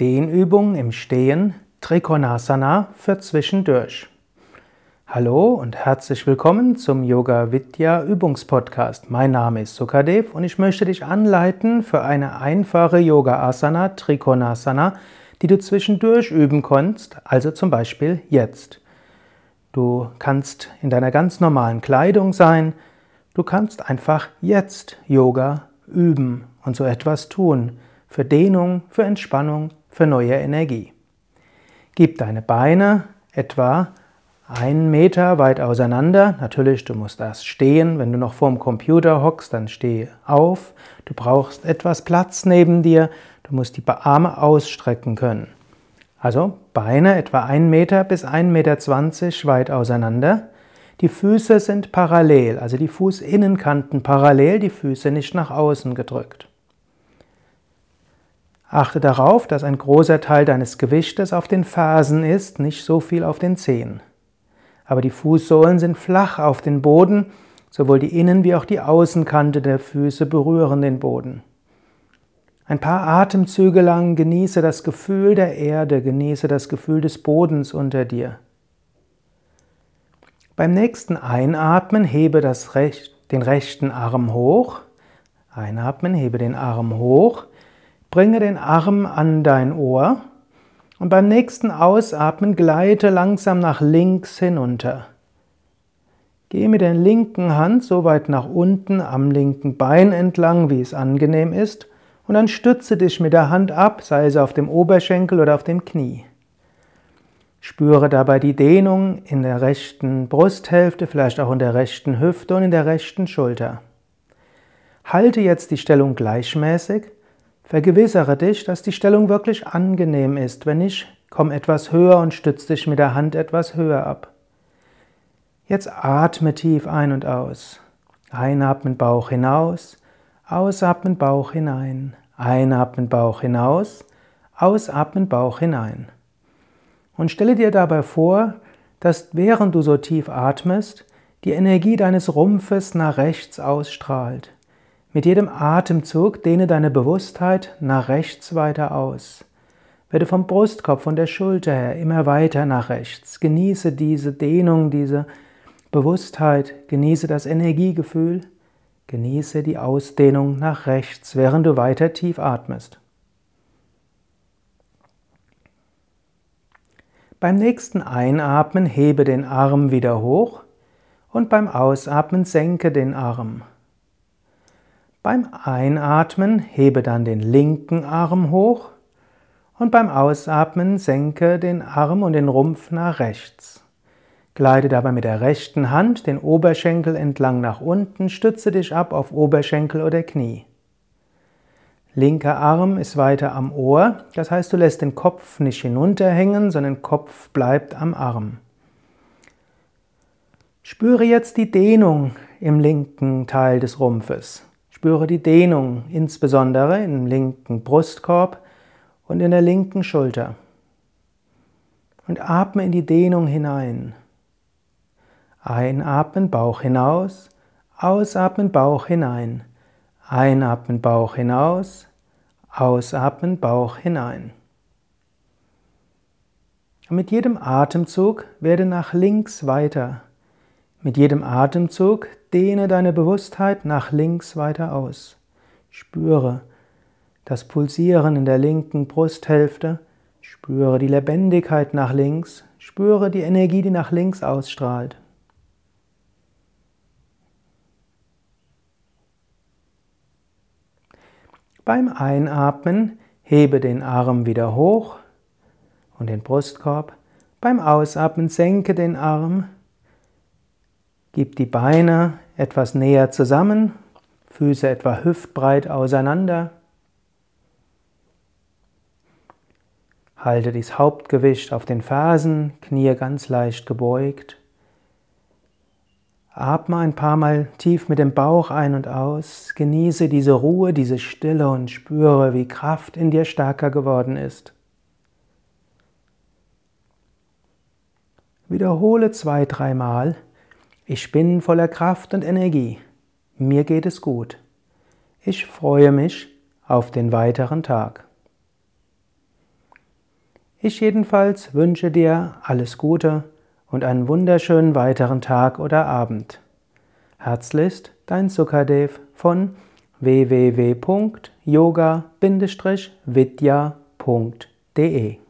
Dehnübung im Stehen, Trikonasana für zwischendurch. Hallo und herzlich willkommen zum Yoga Vidya Übungspodcast. Mein Name ist Sukadev und ich möchte dich anleiten für eine einfache Yoga Asana, Trikonasana, die du zwischendurch üben kannst, also zum Beispiel jetzt. Du kannst in deiner ganz normalen Kleidung sein, du kannst einfach jetzt Yoga üben und so etwas tun, für Dehnung, für Entspannung, für neue Energie. Gib deine Beine etwa einen Meter weit auseinander. Natürlich, du musst erst stehen. Wenn du noch vorm Computer hockst, dann steh auf. Du brauchst etwas Platz neben dir. Du musst die Arme ausstrecken können. Also Beine etwa 1 Meter bis 1,20 Meter weit auseinander. Die Füße sind parallel, also die Fußinnenkanten parallel, die Füße nicht nach außen gedrückt. Achte darauf, dass ein großer Teil deines Gewichtes auf den Fersen ist, nicht so viel auf den Zehen. Aber die Fußsohlen sind flach auf den Boden, sowohl die Innen- wie auch die Außenkante der Füße berühren den Boden. Ein paar Atemzüge lang genieße das Gefühl der Erde, genieße das Gefühl des Bodens unter dir. Beim nächsten Einatmen hebe das Recht, den rechten Arm hoch. Einatmen, hebe den Arm hoch. Bringe den Arm an dein Ohr und beim nächsten Ausatmen gleite langsam nach links hinunter. Gehe mit der linken Hand so weit nach unten am linken Bein entlang, wie es angenehm ist, und dann stütze dich mit der Hand ab, sei es auf dem Oberschenkel oder auf dem Knie. Spüre dabei die Dehnung in der rechten Brusthälfte, vielleicht auch in der rechten Hüfte und in der rechten Schulter. Halte jetzt die Stellung gleichmäßig Vergewissere dich, dass die Stellung wirklich angenehm ist. Wenn nicht, komm etwas höher und stütze dich mit der Hand etwas höher ab. Jetzt atme tief ein und aus. Einatmen Bauch hinaus, ausatmen Bauch hinein. Einatmen Bauch hinaus, ausatmen Bauch hinein. Und stelle dir dabei vor, dass während du so tief atmest, die Energie deines Rumpfes nach rechts ausstrahlt. Mit jedem Atemzug dehne deine Bewusstheit nach rechts weiter aus. Werde vom Brustkorb, von der Schulter her immer weiter nach rechts. Genieße diese Dehnung, diese Bewusstheit, genieße das Energiegefühl, genieße die Ausdehnung nach rechts, während du weiter tief atmest. Beim nächsten Einatmen hebe den Arm wieder hoch und beim Ausatmen senke den Arm. Beim Einatmen hebe dann den linken Arm hoch und beim Ausatmen senke den Arm und den Rumpf nach rechts. Gleite dabei mit der rechten Hand den Oberschenkel entlang nach unten, stütze dich ab auf Oberschenkel oder Knie. Linker Arm ist weiter am Ohr, das heißt du lässt den Kopf nicht hinunterhängen, sondern Kopf bleibt am Arm. Spüre jetzt die Dehnung im linken Teil des Rumpfes. Spüre die Dehnung, insbesondere im linken Brustkorb und in der linken Schulter. Und atme in die Dehnung hinein. Einatmen, Bauch hinaus, ausatmen, Bauch hinein. Einatmen, Bauch hinaus, ausatmen, Bauch hinein. Mit jedem Atemzug werde nach links weiter. Mit jedem Atemzug dehne deine Bewusstheit nach links weiter aus. Spüre das Pulsieren in der linken Brusthälfte, spüre die Lebendigkeit nach links, spüre die Energie, die nach links ausstrahlt. Beim Einatmen hebe den Arm wieder hoch und den Brustkorb. Beim Ausatmen senke den Arm Gib die Beine etwas näher zusammen, Füße etwa hüftbreit auseinander. Halte das Hauptgewicht auf den Fersen, Knie ganz leicht gebeugt. Atme ein paar Mal tief mit dem Bauch ein und aus. Genieße diese Ruhe, diese Stille und spüre, wie Kraft in dir stärker geworden ist. Wiederhole zwei, dreimal. Ich bin voller Kraft und Energie. Mir geht es gut. Ich freue mich auf den weiteren Tag. Ich jedenfalls wünsche dir alles Gute und einen wunderschönen weiteren Tag oder Abend. Herzlichst, dein Sukadev von www.yoga-vidya.de